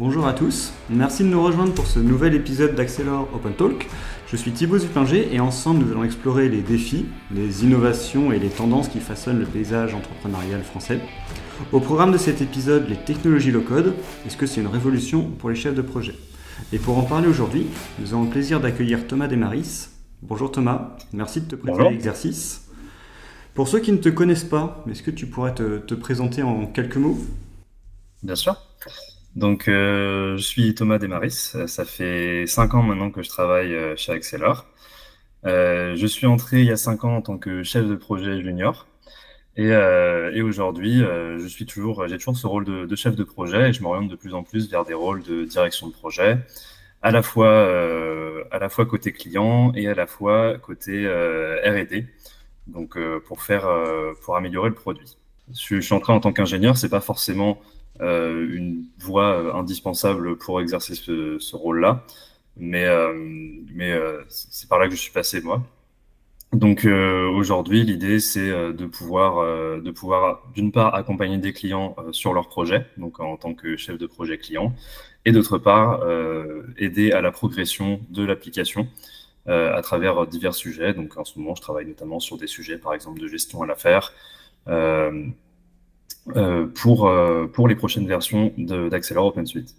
Bonjour à tous, merci de nous rejoindre pour ce nouvel épisode d'Accelor Open Talk. Je suis Thibaut Zupinger et ensemble nous allons explorer les défis, les innovations et les tendances qui façonnent le paysage entrepreneurial français. Au programme de cet épisode, les technologies low-code, est-ce que c'est une révolution pour les chefs de projet? Et pour en parler aujourd'hui, nous avons le plaisir d'accueillir Thomas Desmaris. Bonjour Thomas, merci de te prêter à l'exercice. Pour ceux qui ne te connaissent pas, est-ce que tu pourrais te, te présenter en quelques mots? Bien sûr. Donc, euh, je suis Thomas Desmaris. Ça fait cinq ans maintenant que je travaille euh, chez Accelor. Euh, je suis entré il y a cinq ans en tant que chef de projet junior. Et, et aujourd'hui, je suis toujours, j'ai toujours ce rôle de, chef de projet et je m'oriente de plus en plus vers des rôles de direction de projet, à la fois, à la fois côté client et à la fois côté R&D. Donc, pour faire, pour améliorer le produit. Je, je suis entré en tant qu'ingénieur. C'est pas forcément euh, une voie euh, indispensable pour exercer ce, ce rôle-là. Mais, euh, mais c'est par là que je suis passé, moi. Donc aujourd'hui, l'idée c'est de pouvoir, de pouvoir d'une part accompagner des clients sur leurs projets, donc en tant que chef de projet client, et d'autre part aider à la progression de l'application à travers divers sujets. Donc en ce moment, je travaille notamment sur des sujets, par exemple, de gestion à l'affaire, euh, pour, euh, pour les prochaines versions d'Accelor OpenSuite.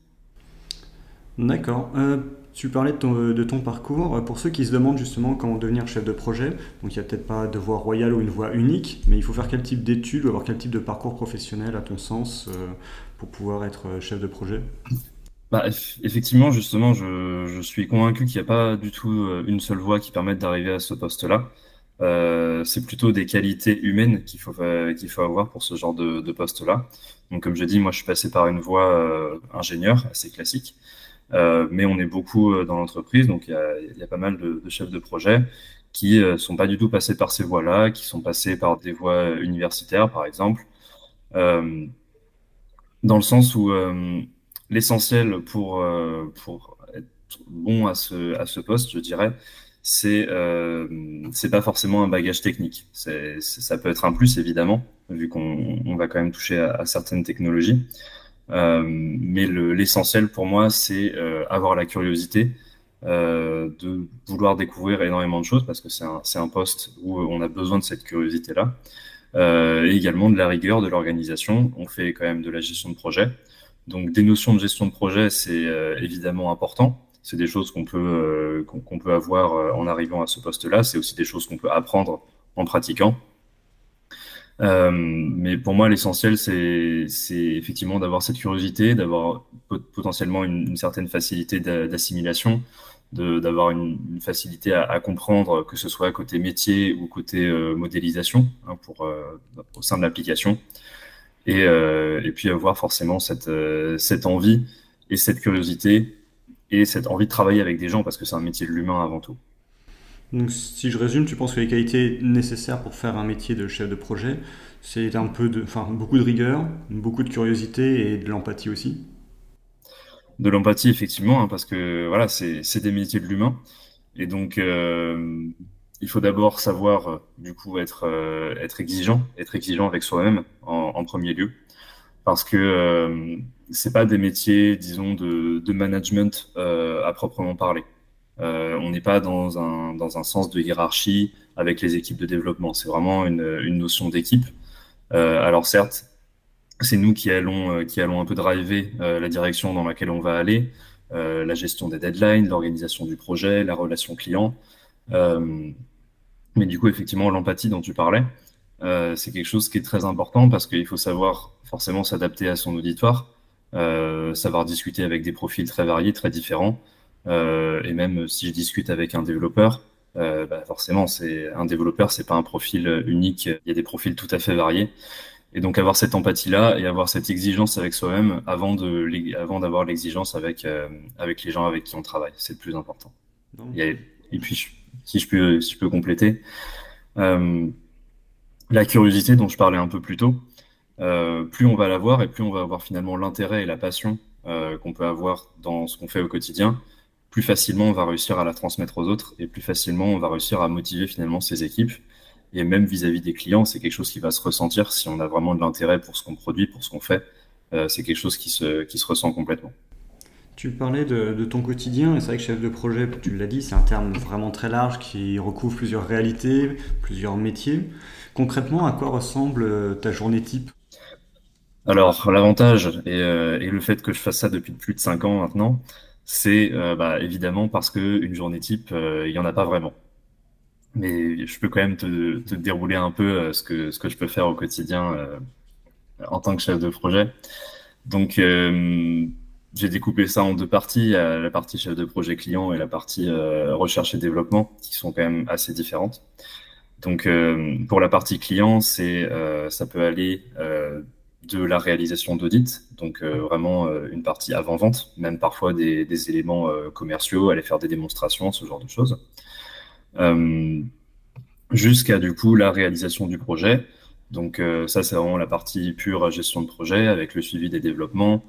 D'accord. Euh, tu parlais de ton, de ton, parcours. Pour ceux qui se demandent justement comment devenir chef de projet, donc il n'y a peut-être pas de voie royale ou une voie unique, mais il faut faire quel type d'études ou avoir quel type de parcours professionnel à ton sens pour pouvoir être chef de projet? Bah, effectivement, justement, je, je suis convaincu qu'il n'y a pas du tout une seule voie qui permette d'arriver à ce poste-là. Euh, c'est plutôt des qualités humaines qu'il faut, euh, qu'il faut avoir pour ce genre de, poste-là. Donc, comme je dis, moi, je suis passé par une voie euh, ingénieur assez classique, euh, mais on est beaucoup dans l'entreprise, donc il y a, pas mal de, de, chefs de projet qui euh, sont pas du tout passés par ces voies-là, qui sont passés par des voies universitaires, par exemple, dans le sens où l'essentiel pour, pour être bon à ce, à ce poste, je dirais, c'est euh, c'est pas forcément un bagage technique. Ça peut être un plus évidemment, vu qu'on on va quand même toucher à, certaines technologies. Euh, mais le, l'essentiel pour moi, c'est euh, avoir la curiosité euh, de vouloir découvrir énormément de choses, parce que c'est un, c'est un poste où on a besoin de cette curiosité-là. Et également de la rigueur de l'organisation. On fait quand même de la gestion de projet. Donc des notions de gestion de projet, c'est évidemment important c'est des choses qu'on peut, euh, qu'on peut avoir euh, en arrivant à ce poste-là. C'est aussi des choses qu'on peut apprendre en pratiquant. Euh, mais pour moi, l'essentiel, c'est effectivement d'avoir cette curiosité, d'avoir potentiellement une, une, certaine facilité d'assimilation, d'avoir une, une, facilité à, à, comprendre, que ce soit côté métier ou côté euh, modélisation, hein, pour, euh, au sein de l'application. Et, euh, et, puis avoir forcément cette, cette envie et cette curiosité et cette envie de travailler avec des gens parce que c'est un métier de l'humain avant tout. Donc, si je résume, tu penses que les qualités nécessaires pour faire un métier de chef de projet, c'est un peu de, enfin, beaucoup de rigueur, beaucoup de curiosité et de l'empathie aussi? De l'empathie, effectivement, hein, parce que voilà, c'est des métiers de l'humain. Et donc, euh, il faut d'abord savoir, du coup, être, euh, être exigeant, être exigeant avec soi-même en, en, premier lieu. Parce que euh, c'est pas des métiers, disons, de, de management euh, à proprement parler. Euh, on n'est pas dans un, dans un sens de hiérarchie avec les équipes de développement. C'est vraiment une, une notion d'équipe. Euh, alors certes, c'est nous qui allons, qui allons un peu driver la direction dans laquelle on va aller, la gestion des deadlines, l'organisation du projet, la relation client. mais du coup, effectivement, l'empathie dont tu parlais, c'est quelque chose qui est très important parce qu'il faut savoir forcément s'adapter à son auditoire euh, savoir discuter avec des profils très variés, très différents. Euh, et même si je discute avec un développeur, euh, bah forcément, c'est un développeur, c'est pas un profil unique. Il y a des profils tout à fait variés. Et donc avoir cette empathie-là et avoir cette exigence avec soi-même avant de avant d'avoir l'exigence avec euh, avec les gens avec qui on travaille, c'est le plus important. Et puis si je peux si je peux compléter, euh, la curiosité dont je parlais un peu plus tôt, euh, plus on va l'avoir et plus on va avoir finalement l'intérêt et la passion euh, qu'on peut avoir dans ce qu'on fait au quotidien, plus facilement on va réussir à la transmettre aux autres et plus facilement on va réussir à motiver finalement ses équipes. Et même vis-à-vis -vis des clients, c'est quelque chose qui va se ressentir si on a vraiment de l'intérêt pour ce qu'on produit, pour ce qu'on fait. Euh, c'est quelque chose qui se, qui se ressent complètement. Tu parlais de, ton quotidien, et c'est vrai que chef de projet, tu l'as dit, c'est un terme vraiment très large qui recouvre plusieurs réalités, plusieurs métiers. Concrètement, à quoi ressemble euh, ta journée type? Alors, l'avantage euh, et, le fait que je fasse ça depuis plus de 5 ans maintenant, c'est euh, bah, évidemment parce qu'une journée type, il n'y en a pas vraiment. Mais je peux quand même te, dérouler un peu ce, que, ce que je peux faire au quotidien en tant que chef de projet. Donc, j'ai découpé ça en deux parties, la partie chef de projet client et la partie euh, recherche et développement, qui sont quand même assez différentes. Donc, euh, pour la partie client, c'est, euh, ça peut aller de la réalisation d'audit, donc vraiment une partie avant-vente, même parfois des, des éléments commerciaux, aller faire des démonstrations, ce genre de choses, jusqu'à du coup la réalisation du projet. Donc ça, c'est vraiment la partie pure gestion de projet avec le suivi des développements,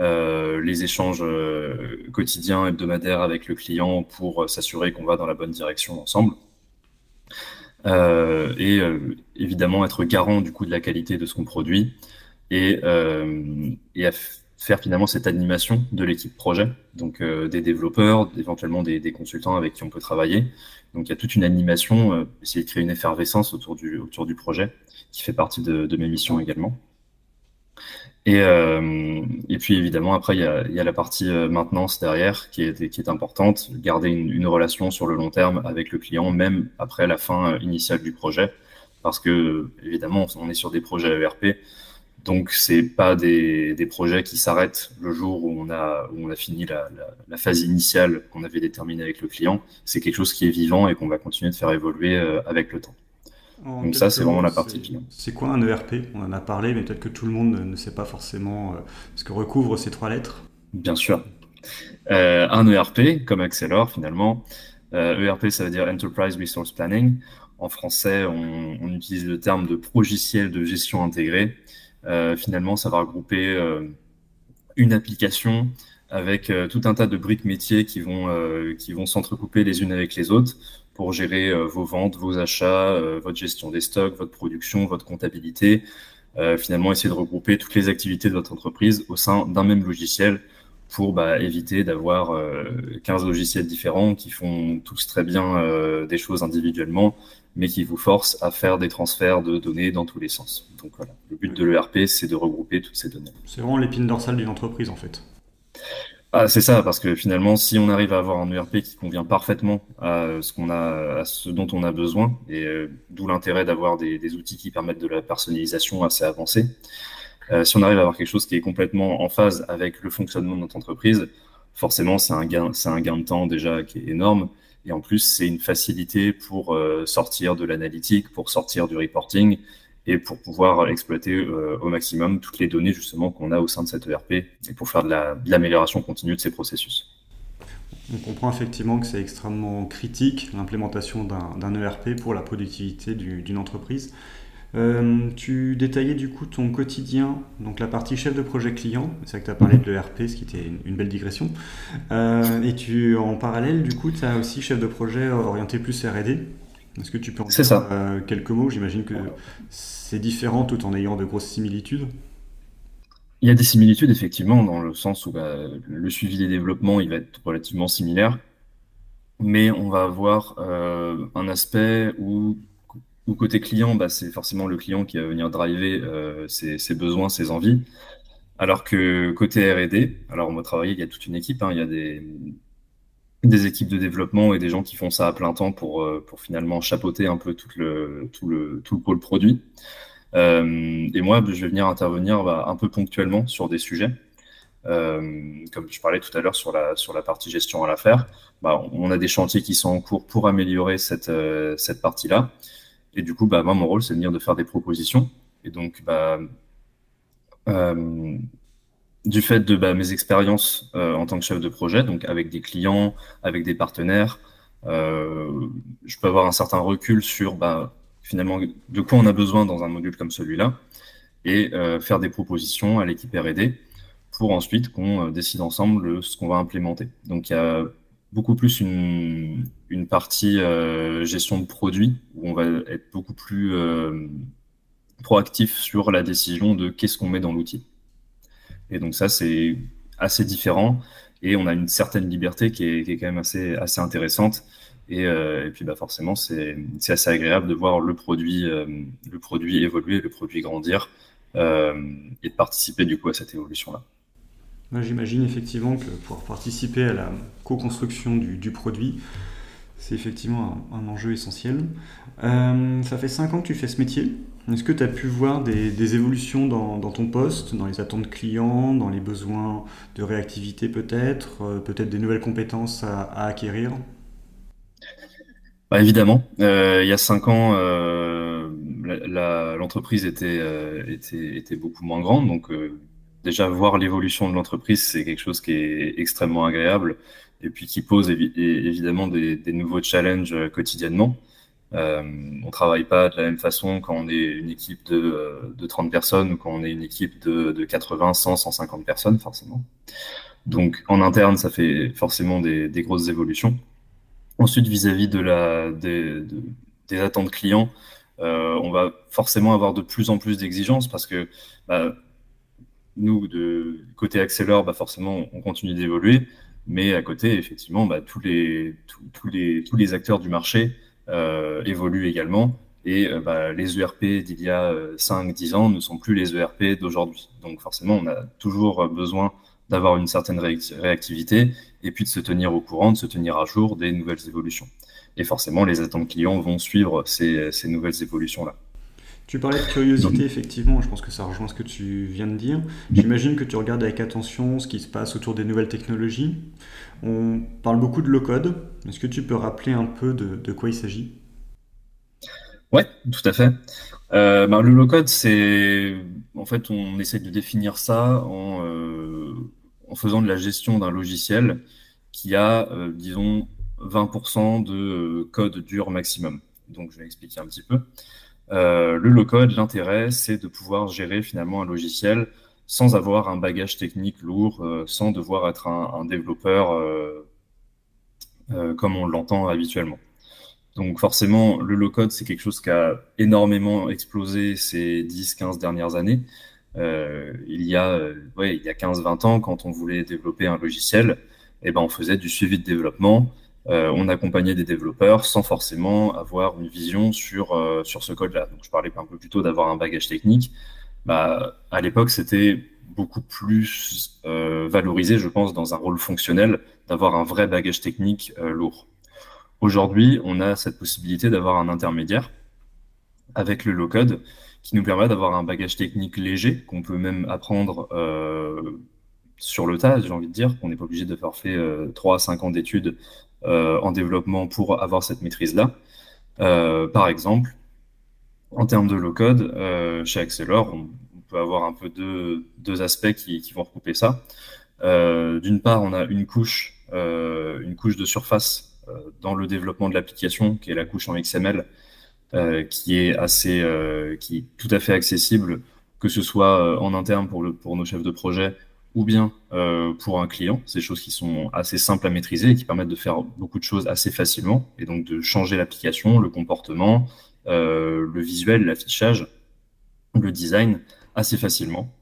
euh, les échanges euh, quotidiens, hebdomadaires avec le client pour euh, s'assurer qu'on va dans la bonne direction ensemble. et évidemment être garant du coup de la qualité de ce qu'on produit et, et faire finalement cette animation de l'équipe projet, donc des développeurs, éventuellement des, des, consultants avec qui on peut travailler. Donc il y a toute une animation, essayer de créer une effervescence autour du, autour du projet, qui fait partie de, de mes missions également. Et, euh, et puis évidemment, après, il y a, y a la partie euh, maintenance derrière qui est, qui est importante, garder une, une, relation sur le long terme avec le client, même après la fin euh, initiale du projet, parce que évidemment, on est sur des projets ERP, donc c'est pas des, des, projets qui s'arrêtent le jour où on a, où on a fini la, la, la phase initiale qu'on avait déterminée avec le client. C'est quelque chose qui est vivant et qu'on va continuer de faire évoluer avec le temps. Donc ça, c'est vraiment la partie client. C'est quoi un ERP On en a parlé, mais peut-être que tout le monde ne sait pas forcément euh, ce que recouvrent ces trois lettres. Bien sûr. Euh, un ERP, comme Accelor finalement. ERP, euh, e ça veut dire Enterprise Resource Planning. En français, on, on utilise le terme de progiciel de gestion intégrée. Finalement, ça va regrouper une application avec tout un tas de briques métiers qui vont, qui vont s'entrecouper les unes avec les autres pour gérer euh, vos ventes, vos achats, euh, votre gestion des stocks, votre production, votre comptabilité. Euh, finalement, essayer de regrouper toutes les activités de votre entreprise au sein d'un même logiciel pour bah, éviter d'avoir 15 logiciels différents qui font tous très bien des choses individuellement, mais qui vous forcent à faire des transferts de données dans tous les sens. Donc voilà, le but de l'ERP, c'est de regrouper toutes ces données. C'est vraiment l'épine dorsale d'une entreprise en fait. Ah, c'est ça, parce que finalement, si on arrive à avoir un ERP qui convient parfaitement à ce qu'on a, à ce dont on a besoin, et euh, d'où l'intérêt d'avoir des, des, outils qui permettent de la personnalisation assez avancée. Euh, si on arrive à avoir quelque chose qui est complètement en phase avec le fonctionnement de notre entreprise, forcément, c'est un gain, c'est un gain de temps déjà qui est énorme. Et en plus, c'est une facilité pour euh, sortir de l'analytique, pour sortir du reporting et pour pouvoir exploiter euh, au maximum toutes les données justement qu'on a au sein de cette ERP et pour faire de l'amélioration continue de ces processus. On comprend effectivement que c'est extrêmement critique l'implémentation d'un ERP pour la productivité d'une entreprise. Euh, tu détaillais du coup ton quotidien, donc la partie chef de projet client, c'est vrai que tu as parlé de l'ERP, ce qui était une, belle digression. Euh, et tu, en parallèle, du coup, tu as aussi chef de projet orienté plus RD. Est-ce que tu peux en dire euh, quelques mots? J'imagine que c'est différent tout en ayant de grosses similitudes. Il y a des similitudes effectivement dans le sens où bah, le suivi des développements il va être relativement similaire, mais on va avoir euh, un aspect où, côté client, bah, c'est forcément le client qui va venir driver euh, ses, besoins, ses envies, alors que côté R&D, alors on va travailler, il y a toute une équipe, hein, il y a des, équipes de développement et des gens qui font ça à plein temps pour, euh, finalement chapeauter un peu tout le, tout le, tout le pôle produit. Euh, et moi, je vais venir intervenir bah, un peu ponctuellement sur des sujets. Comme je parlais tout à l'heure sur la, partie gestion à l'affaire, bah, on a des chantiers qui sont en cours pour améliorer cette, cette partie-là. Et du coup, bah, moi, mon rôle, c'est de venir de faire des propositions. Et donc, bah, du fait de bah, mes expériences euh, en tant que chef de projet, donc avec des clients, avec des partenaires, euh, je peux avoir un certain recul sur bah, finalement de quoi on a besoin dans un module comme celui-là et euh, faire des propositions à l'équipe R&D pour ensuite qu'on décide ensemble ce qu'on va implémenter. Donc il y a beaucoup plus une, une partie gestion de produits où on va être beaucoup plus proactif sur la décision de qu'est-ce qu'on met dans l'outil. Et donc ça, c'est assez différent. et on a une certaine liberté qui est, qui est quand même assez, assez intéressante. Et, euh, et puis bah forcément, c'est assez agréable de voir le produit, euh, le produit évoluer, le produit grandir euh, et de participer du coup à cette évolution-là. J'imagine effectivement que pour participer à la co-construction du, du, produit, c'est effectivement un, enjeu essentiel. Euh, ça fait 5 ans que tu fais ce métier. Est-ce que tu as pu voir des, évolutions dans, ton poste, dans les attentes clients, dans les besoins de réactivité peut-être, euh, peut-être des nouvelles compétences à, à acquérir? Bah, Évidemment. Euh, il y a 5 ans, l'entreprise était, était, était, beaucoup moins grande. Donc déjà, voir l'évolution de l'entreprise, c'est quelque chose qui est extrêmement agréable et puis qui pose évidemment des, nouveaux challenges quotidiennement. Euh, on travaille pas de la même façon quand on est une équipe de, euh, de 30 personnes ou quand on est une équipe de, de 80, 100, 150 personnes, forcément. Donc, en interne, ça fait forcément des, grosses évolutions. Ensuite, vis-à-vis des, de, des attentes clients, euh, on va forcément avoir de plus en plus d'exigences parce que bah, nous, de côté Accelor, bah forcément, on continue d'évoluer, mais à côté, effectivement, bah, tous, les, tous, les, tous les acteurs du marché euh, évoluent également. Et euh, bah, les ERP d'il y a 5-10 euh, ans ne sont plus les ERP d'aujourd'hui. Donc forcément, on a toujours besoin d'avoir une certaine réactivité et puis de se tenir au courant, de se tenir à jour des nouvelles évolutions. Et forcément, les attentes clients vont suivre ces, ces nouvelles évolutions-là. Tu parlais de curiosité, effectivement, je pense que ça rejoint ce que tu viens de dire. J'imagine que tu regardes avec attention ce qui se passe autour des nouvelles technologies. On parle beaucoup de low-code. Est-ce que tu peux rappeler un peu de, de quoi il s'agit? Oui, tout à fait. Euh, ben, le low-code, c'est. En fait, on essaie de définir ça en, euh, en faisant de la gestion d'un logiciel qui a, euh, disons, 20% de code dur maximum. Donc, je vais expliquer un petit peu. Euh, le low-code, l'intérêt, c'est de pouvoir gérer finalement un logiciel sans avoir un bagage technique lourd, euh, sans devoir être un, un développeur euh, comme on l'entend habituellement. Donc forcément, le low-code, c'est quelque chose qui a énormément explosé ces 10-15 dernières années. Il y a, ouais, il y a 15-20 ans, quand on voulait développer un logiciel, eh ben, on faisait du suivi de développement, euh, on accompagnait des développeurs sans forcément avoir une vision sur, euh, sur ce code-là. Donc, je parlais un peu plus tôt d'avoir un bagage technique. Bah, à l'époque, c'était beaucoup plus euh, valorisé, je pense, dans un rôle fonctionnel, d'avoir un vrai bagage technique lourd. Aujourd'hui, on a cette possibilité d'avoir un intermédiaire avec le low-code qui nous permet d'avoir un bagage technique léger qu'on peut même apprendre sur le tas, j'ai envie de dire, qu'on n'est pas obligé de faire fait euh, 3 à 5 ans d'études en développement pour avoir cette maîtrise-là. Euh, par exemple, en termes de low-code, euh, chez Accelor, on, peut avoir un peu deux, aspects qui, vont recouper ça. D'une part, on a une couche, une couche de surface dans le développement de l'application, qui est la couche en XML, qui est assez, qui est tout à fait accessible, que ce soit en interne pour nos chefs de projet ou bien euh, pour un client. C'est des choses qui sont assez simples à maîtriser et qui permettent de faire beaucoup de choses assez facilement et donc de changer l'application, le comportement, euh, le visuel, l'affichage, le design assez facilement.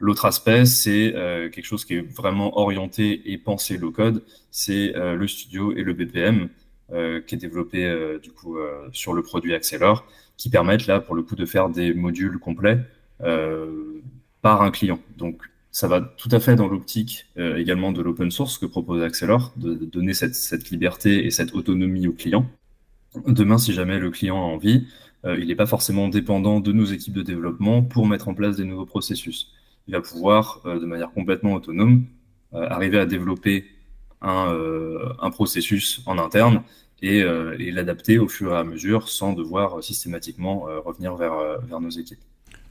L'autre aspect, c'est euh, quelque chose qui est vraiment orienté et pensé low code, c'est le studio et le BPM qui est développé du coup sur le produit Accelor, qui permettent là pour le coup de faire des modules complets par un client. Donc ça va tout à fait dans l'optique euh, également de l'open source que propose Accelor, de, donner cette, liberté et cette autonomie au client. Demain, si jamais le client a envie, euh, il n'est pas forcément dépendant de nos équipes de développement pour mettre en place des nouveaux processus. Il va pouvoir, euh, de manière complètement autonome, arriver à développer un, processus en interne et, l'adapter au fur et à mesure sans devoir systématiquement revenir vers nos équipes.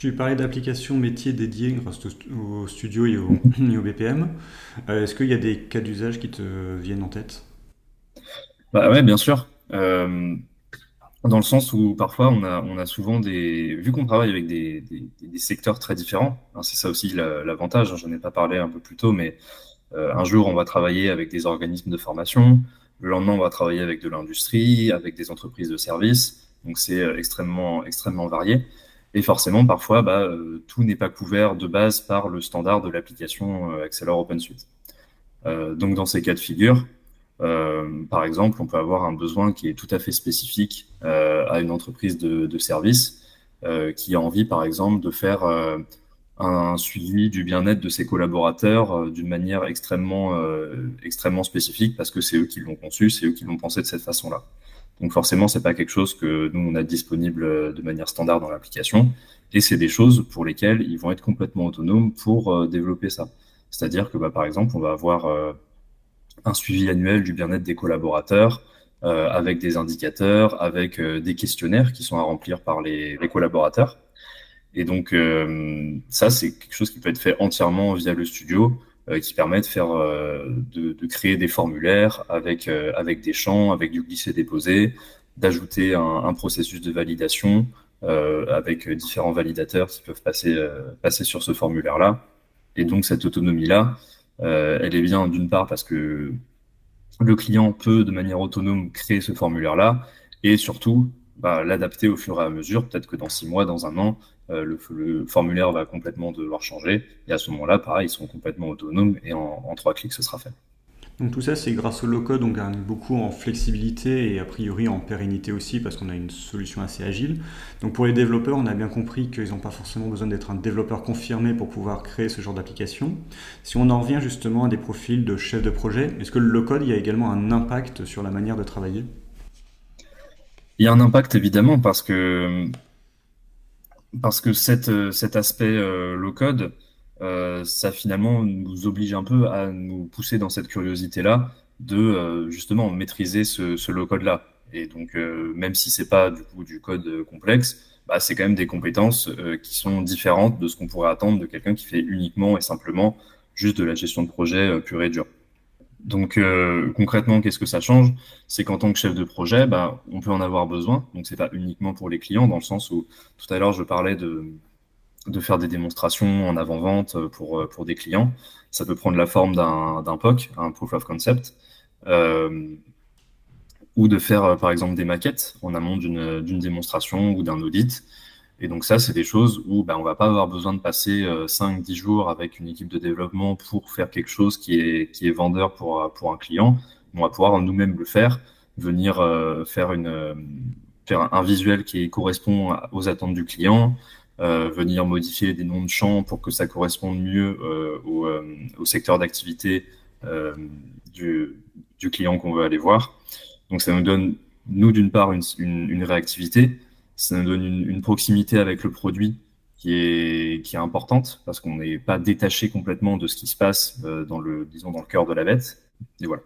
Tu parlais d'applications métiers dédiées grâce au studio et au, et au BPM. Euh, Est-ce qu'il y a des cas d'usage qui te viennent en tête? Bah Ouais, bien sûr. Euh, dans le sens où parfois on a, on a souvent des. Vu qu'on travaille avec des, des, des, secteurs très différents, hein, c'est ça aussi l'avantage, la, hein, j'en ai pas parlé un peu plus tôt, mais euh, un jour on va travailler avec des organismes de formation, le lendemain on va travailler avec de l'industrie, avec des entreprises de services, donc c'est extrêmement, extrêmement varié. Et forcément, parfois, bah, euh, tout n'est pas couvert de base par le standard de l'application euh, Accelor OpenSuite. donc dans ces cas de figure, par exemple, on peut avoir un besoin qui est tout à fait spécifique à une entreprise de, service qui a envie, par exemple, de faire un suivi du bien-être de ses collaborateurs euh, d'une manière extrêmement, euh, extrêmement spécifique parce que c'est eux qui l'ont conçu, c'est eux qui l'ont pensé de cette façon-là. Donc forcément, c'est pas quelque chose que nous on a disponible euh, de manière standard dans l'application, et c'est des choses pour lesquelles ils vont être complètement autonomes pour développer ça. C'est-à-dire que bah, par exemple, on va avoir un suivi annuel du bien-être des collaborateurs avec des indicateurs, avec des questionnaires qui sont à remplir par les, collaborateurs. Et donc, euh, ça, c'est quelque chose qui peut être fait entièrement via le studio, euh, qui permet euh, de, créer des formulaires avec avec des champs, avec du glisser-déposer, d'ajouter un, processus de validation avec différents validateurs qui peuvent passer passer sur ce formulaire-là. Et donc, cette autonomie-là, elle est bien d'une part parce que le client peut de manière autonome créer ce formulaire-là, et surtout bah, l'adapter au fur et à mesure. Peut-être que dans six mois, dans un an, euh, le, formulaire va complètement devoir changer. Et à ce moment-là, pareil, ils seront complètement autonomes et en, trois clics, ce sera fait. Donc tout ça, c'est grâce au low-code, on gagne beaucoup en flexibilité et a priori en pérennité aussi parce qu'on a une solution assez agile. Donc pour les développeurs, on a bien compris qu'ils n'ont pas forcément besoin d'être un développeur confirmé pour pouvoir créer ce genre d'application. Si on en revient justement à des profils de chef de projet, est-ce que le low-code, il y a également un impact sur la manière de travailler? Il y a un impact évidemment parce que parce que euh, cet aspect euh, low code, euh, ça finalement nous oblige un peu à nous pousser dans cette curiosité-là de justement maîtriser ce, ce low code-là. Et donc, même si c'est pas du coup du code complexe, bah, c'est quand même des compétences qui sont différentes de ce qu'on pourrait attendre de quelqu'un qui fait uniquement et simplement juste de la gestion de projet pure et dure. Donc euh, concrètement, qu'est-ce que ça change? C'est qu'en tant que chef de projet, bah, on peut en avoir besoin. Donc c'est pas uniquement pour les clients, dans le sens où tout à l'heure je parlais de, faire des démonstrations en avant-vente pour, euh, pour des clients. Ça peut prendre la forme d'un POC, un Proof of Concept, euh, ou de faire par exemple des maquettes en amont d'une démonstration ou d'un audit. Et donc ça, c'est des choses où ben, on va pas avoir besoin de passer 5-10 euh, jours avec une équipe de développement pour faire quelque chose qui est, vendeur pour, euh, pour un client. On va pouvoir nous-mêmes le faire, venir euh, faire, une, faire un visuel qui correspond aux attentes du client, venir modifier des noms de champs pour que ça corresponde mieux au, secteur d'activité du, client qu'on veut aller voir. Donc ça nous donne, nous, d'une part, une réactivité, ça nous donne une, proximité avec le produit qui est, importante parce qu'on n'est pas détaché complètement de ce qui se passe euh, dans le, disons, dans le cœur de la bête. Et voilà.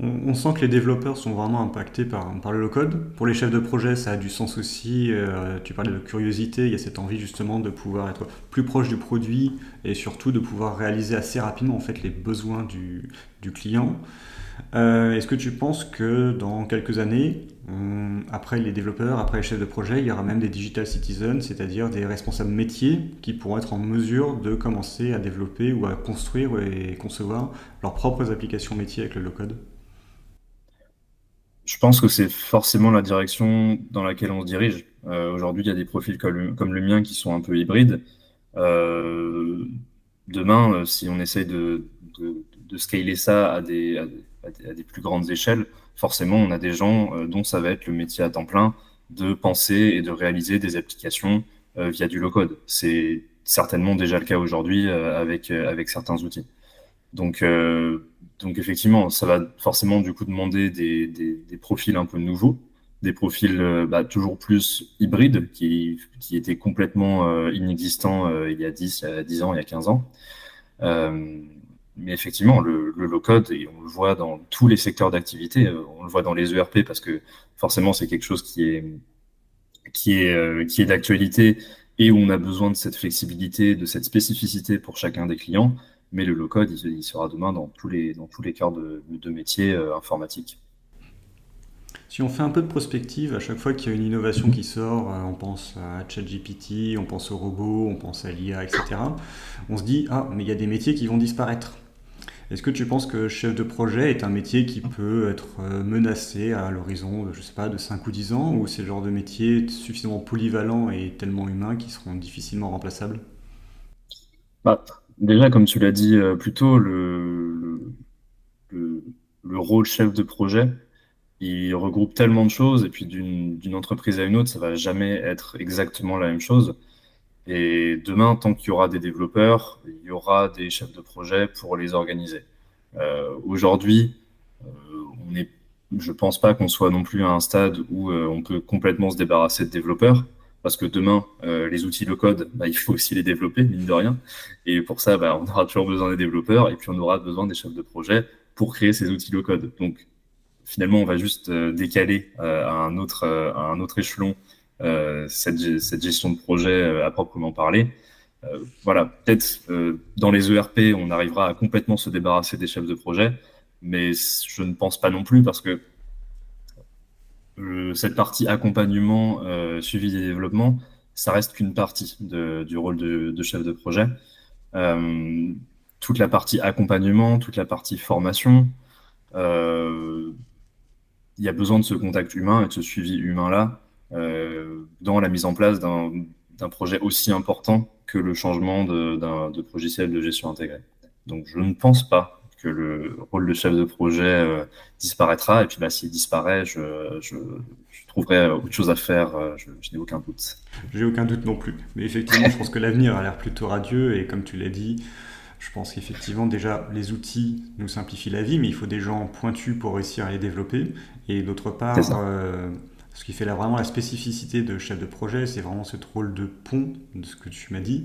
On, sent que les développeurs sont vraiment impactés par, par le low-code. Pour les chefs de projet, ça a du sens aussi. Euh, tu parlais de curiosité, il y a cette envie justement de pouvoir être plus proche du produit et surtout de pouvoir réaliser assez rapidement en fait les besoins du client. Euh, est-ce que tu penses que dans quelques années, après les développeurs, après les chefs de projet, il y aura même des digital citizens, c'est-à-dire des responsables métiers qui pourront être en mesure de commencer à développer ou à construire et concevoir leurs propres applications métiers avec le low-code? Je pense que c'est forcément la direction dans laquelle on se dirige. Euh, aujourd'hui, il y a des profils comme, le mien qui sont un peu hybrides. Euh, demain, si on essaye de, scaler ça à des plus grandes échelles, forcément, on a des gens euh, dont ça va être le métier à temps plein de penser et de réaliser des applications euh, via du low-code. C'est certainement déjà le cas aujourd'hui euh, avec, avec certains outils. Donc, donc effectivement, ça va forcément du coup demander des, des, des profils un peu nouveaux, des profils bah, toujours plus hybrides qui, qui étaient complètement inexistants il y a 10, il y a 10 ans, il y a 15 ans. Mais effectivement, le, low-code, et on le voit dans tous les secteurs d'activité, euh, on le voit dans les ERP parce que forcément c'est quelque chose qui est, qui est, euh, qui est d'actualité et où on a besoin de cette flexibilité, de cette spécificité pour chacun des clients. Mais le low-code, il, sera demain dans tous les, dans tous les cœurs de, de métiers euh, informatiques. Si on fait un peu de prospective, à chaque fois qu'il y a une innovation qui sort, on pense à ChatGPT, on pense aux robots, on pense à l'IA, etc. On se dit, ah, mais il y a des métiers qui vont disparaître. Est-ce que tu penses que chef de projet est un métier qui peut être euh, menacé à l'horizon, je sais pas, de 5 ou 10 ans, ou c'est le genre de métier suffisamment polyvalent et tellement humain qui seront difficilement remplaçables? Bah, Déjà, comme tu l'as dit euh, plus tôt, le, le rôle chef de projet, il regroupe tellement de choses et puis d'une entreprise à une autre, ça va jamais être exactement la même chose. Et demain, tant qu'il y aura des développeurs, il y aura des chefs de projet pour les organiser. Euh, Aujourd'hui, euh, je pense pas qu'on soit non plus à un stade où euh, on peut complètement se débarrasser de développeurs parce que demain, euh, les outils low-code, bah, il faut aussi les développer, mine de rien. Et pour ça, bah, on aura toujours besoin des développeurs et puis on aura besoin des chefs de projet pour créer ces outils low-code. Donc, finalement, on va juste euh, décaler à, un autre, à un autre échelon cette, cette, gestion de projet à proprement parler. voilà, peut-être dans les ERP, on arrivera à complètement se débarrasser des chefs de projet, mais je ne pense pas non plus parce que cette partie accompagnement, suivi des développements, ça reste qu'une partie du rôle de, chef de projet. Euh, toute la partie accompagnement, toute la partie formation, euh, il y a besoin de ce contact humain et de ce suivi humain-là euh, dans la mise en place d'un projet aussi important que le changement de, de logiciel de gestion intégrée. Donc je ne pense pas que le rôle de chef de projet euh, disparaîtra. Et puis bah, s'il disparaît, je, je, je, trouverai autre chose à faire. Euh, je, je n'ai aucun doute. J'ai aucun doute non plus. Mais effectivement, je pense que l'avenir a l'air plutôt radieux. Et comme tu l'as dit, je pense qu'effectivement, déjà, les outils nous simplifient la vie, mais il faut des gens pointus pour réussir à les développer. Et d'autre part, euh, ce qui fait là, vraiment la spécificité de chef de projet, c'est vraiment ce rôle de pont, de ce que tu m'as dit,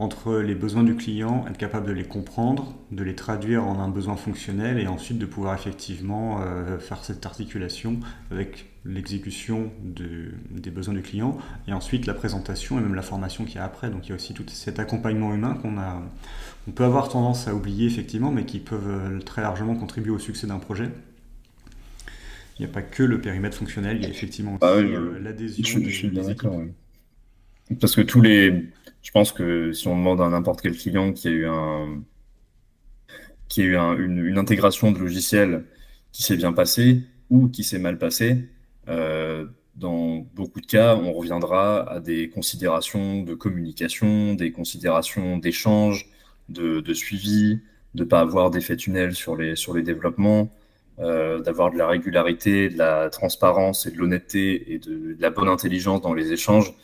entre les besoins du client, être capable de les comprendre, de les traduire en un besoin fonctionnel et ensuite de pouvoir effectivement euh, faire cette articulation avec l'exécution de, des besoins du client et ensuite la présentation et même la formation qu'il y a après. Donc il y a aussi tout cet accompagnement humain qu'on peut avoir tendance à oublier effectivement, mais qui peuvent euh, très largement contribuer au succès d'un projet. Il n'y a pas que le périmètre fonctionnel, il y a effectivement aussi ah oui, euh, l'adhésion. Je, je, suis bien d'accord. Ouais. Parce que tous les, je pense que si on demande à n'importe quel client qui a eu un, qui a eu un, une, une, intégration de logiciel qui s'est bien passée ou qui s'est mal passée, euh, dans beaucoup de cas, on reviendra à des considérations de communication, des considérations d'échange, de, de, suivi, de pas avoir d'effet tunnel sur les, sur les développements, euh, d'avoir de la régularité, de la transparence et de l'honnêteté et de, la bonne intelligence dans les échanges.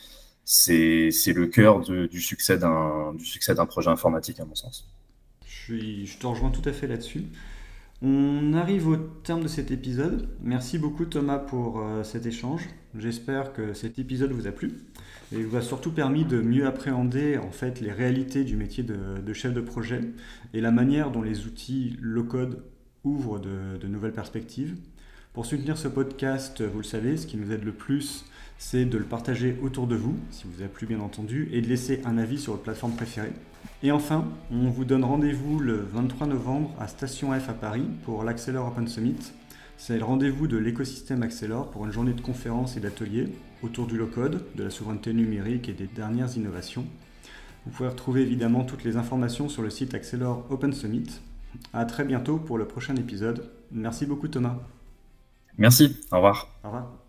C'est le cœur du succès d'un projet informatique, à mon sens. Je, je te rejoins tout à fait là-dessus. On arrive au terme de cet épisode. Merci beaucoup Thomas pour euh, cet échange. J'espère que cet épisode vous a plu et vous a surtout permis de mieux appréhender en fait les réalités du métier de, de chef de projet et la manière dont les outils low-code ouvrent de, de, nouvelles perspectives. Pour soutenir ce podcast, vous le savez, ce qui nous aide le plus, c'est de le partager autour de vous, si vous a plu bien entendu, et de laisser un avis sur votre plateforme préférée. Et enfin, on vous donne rendez-vous le 23 novembre à Station F à Paris pour l'Accelor Open Summit. C'est le rendez-vous de l'écosystème Accelor pour une journée de conférences et d'ateliers autour du low-code, de la souveraineté numérique et des dernières innovations. Vous pouvez retrouver évidemment toutes les informations sur le site Accelor Open Summit. A très bientôt pour le prochain épisode. Merci beaucoup Thomas. Merci, au revoir. Au revoir.